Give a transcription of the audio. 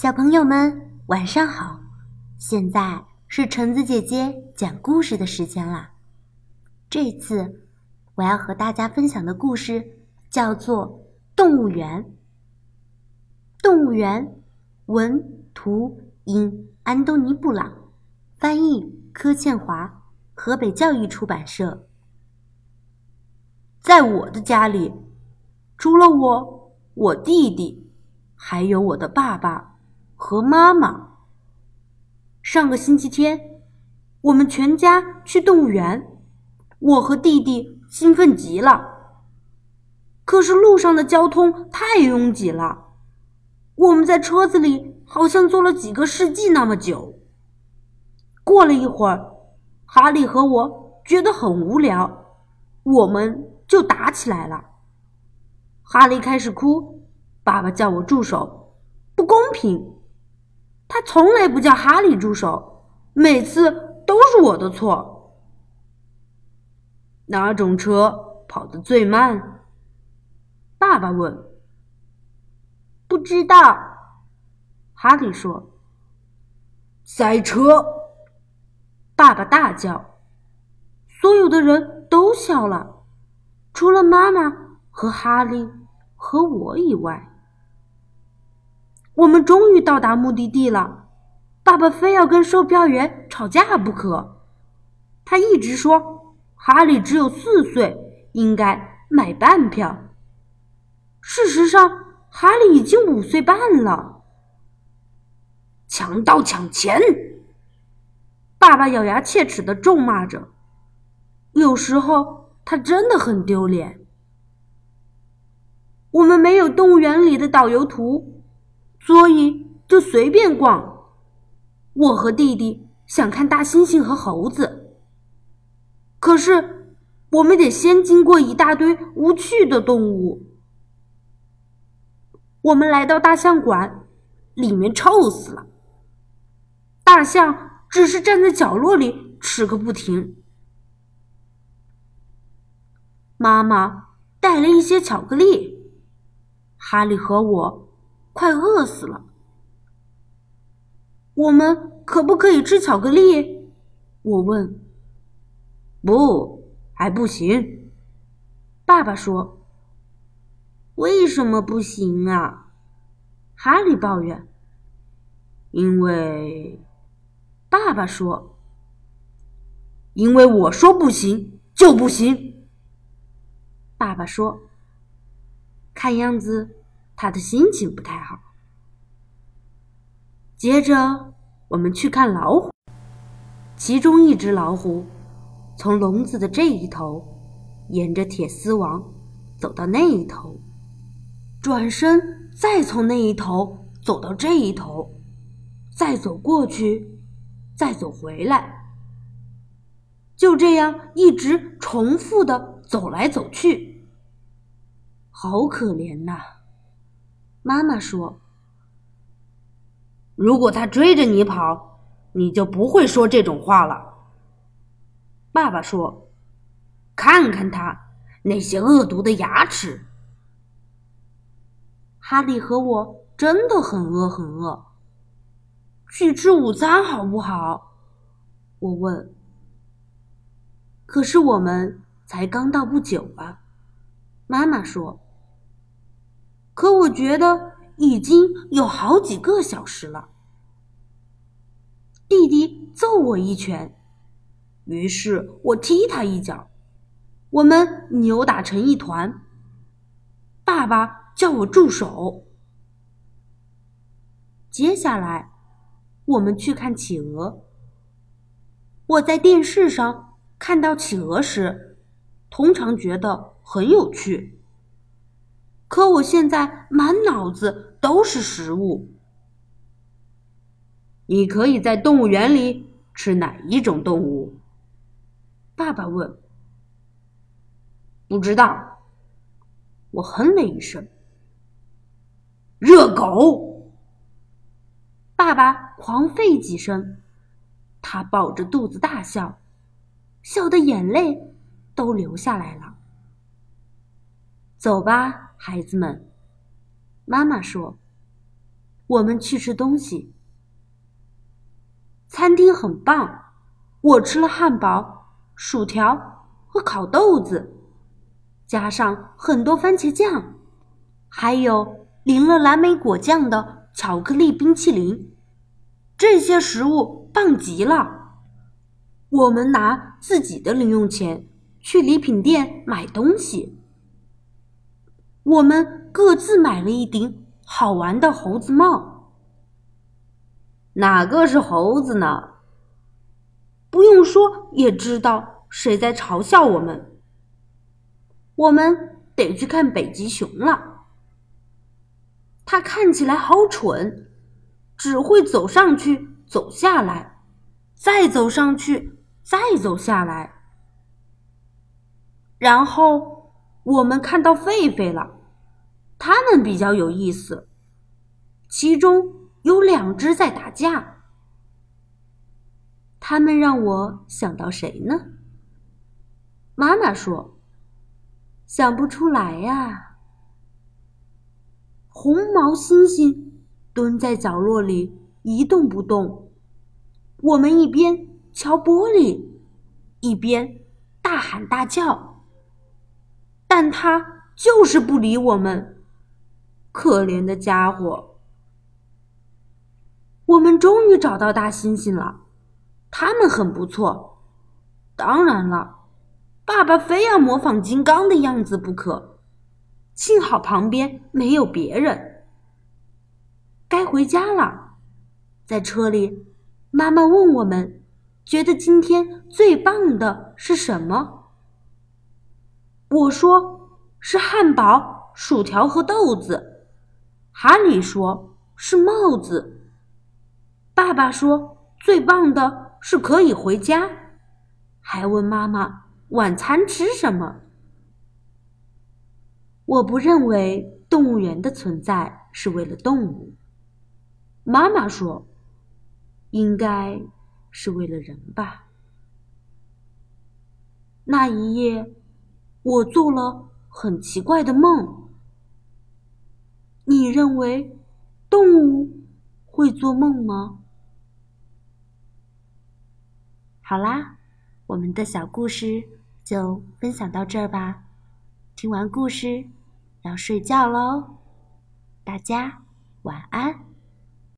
小朋友们，晚上好！现在是橙子姐姐讲故事的时间啦。这次我要和大家分享的故事叫做《动物园》。动物园，文图音安东尼·布朗，翻译柯倩华，河北教育出版社。在我的家里，除了我，我弟弟，还有我的爸爸。和妈妈。上个星期天，我们全家去动物园，我和弟弟兴奋极了。可是路上的交通太拥挤了，我们在车子里好像坐了几个世纪那么久。过了一会儿，哈利和我觉得很无聊，我们就打起来了。哈利开始哭，爸爸叫我住手，不公平。他从来不叫哈利住手，每次都是我的错。哪种车跑得最慢？爸爸问。不知道，哈利说。赛车！爸爸大叫。所有的人都笑了，除了妈妈和哈利和我以外。我们终于到达目的地了，爸爸非要跟售票员吵架不可。他一直说哈利只有四岁，应该买半票。事实上，哈利已经五岁半了。抢盗抢钱！爸爸咬牙切齿的咒骂着。有时候他真的很丢脸。我们没有动物园里的导游图。所以就随便逛。我和弟弟想看大猩猩和猴子，可是我们得先经过一大堆无趣的动物。我们来到大象馆，里面臭死了。大象只是站在角落里吃个不停。妈妈带了一些巧克力，哈利和我。快饿死了！我们可不可以吃巧克力？我问。不，还不行。爸爸说。为什么不行啊？哈利抱怨。因为，爸爸说。因为我说不行就不行。爸爸说。看样子。他的心情不太好。接着，我们去看老虎。其中一只老虎从笼子的这一头，沿着铁丝网走到那一头，转身再从那一头走到这一头，再走过去，再走回来，就这样一直重复的走来走去。好可怜呐！妈妈说：“如果他追着你跑，你就不会说这种话了。”爸爸说：“看看他那些恶毒的牙齿。”哈利和我真的很饿，很饿。去吃午餐好不好？我问。可是我们才刚到不久啊，妈妈说。可我觉得已经有好几个小时了。弟弟揍我一拳，于是我踢他一脚，我们扭打成一团。爸爸叫我住手。接下来，我们去看企鹅。我在电视上看到企鹅时，通常觉得很有趣。可我现在满脑子都是食物。你可以在动物园里吃哪一种动物？爸爸问。不知道。我哼了一声。热狗。爸爸狂吠几声，他抱着肚子大笑，笑的眼泪都流下来了。走吧。孩子们，妈妈说：“我们去吃东西。餐厅很棒，我吃了汉堡、薯条和烤豆子，加上很多番茄酱，还有淋了蓝莓果酱的巧克力冰淇淋。这些食物棒极了。我们拿自己的零用钱去礼品店买东西。我们各自买了一顶好玩的猴子帽。哪个是猴子呢？不用说也知道谁在嘲笑我们。我们得去看北极熊了。它看起来好蠢，只会走上去，走下来，再走上去，再走下来。然后我们看到狒狒了。他们比较有意思，其中有两只在打架。他们让我想到谁呢？妈妈说：“想不出来呀。”红毛猩猩蹲在角落里一动不动，我们一边敲玻璃，一边大喊大叫，但他就是不理我们。可怜的家伙！我们终于找到大猩猩了，他们很不错。当然了，爸爸非要模仿金刚的样子不可。幸好旁边没有别人。该回家了，在车里，妈妈问我们：觉得今天最棒的是什么？我说是汉堡、薯条和豆子。哈里说：“是帽子。”爸爸说：“最棒的是可以回家。”还问妈妈：“晚餐吃什么？”我不认为动物园的存在是为了动物。妈妈说：“应该是为了人吧。”那一夜，我做了很奇怪的梦。你认为动物会做梦吗？好啦，我们的小故事就分享到这儿吧。听完故事要睡觉喽，大家晚安。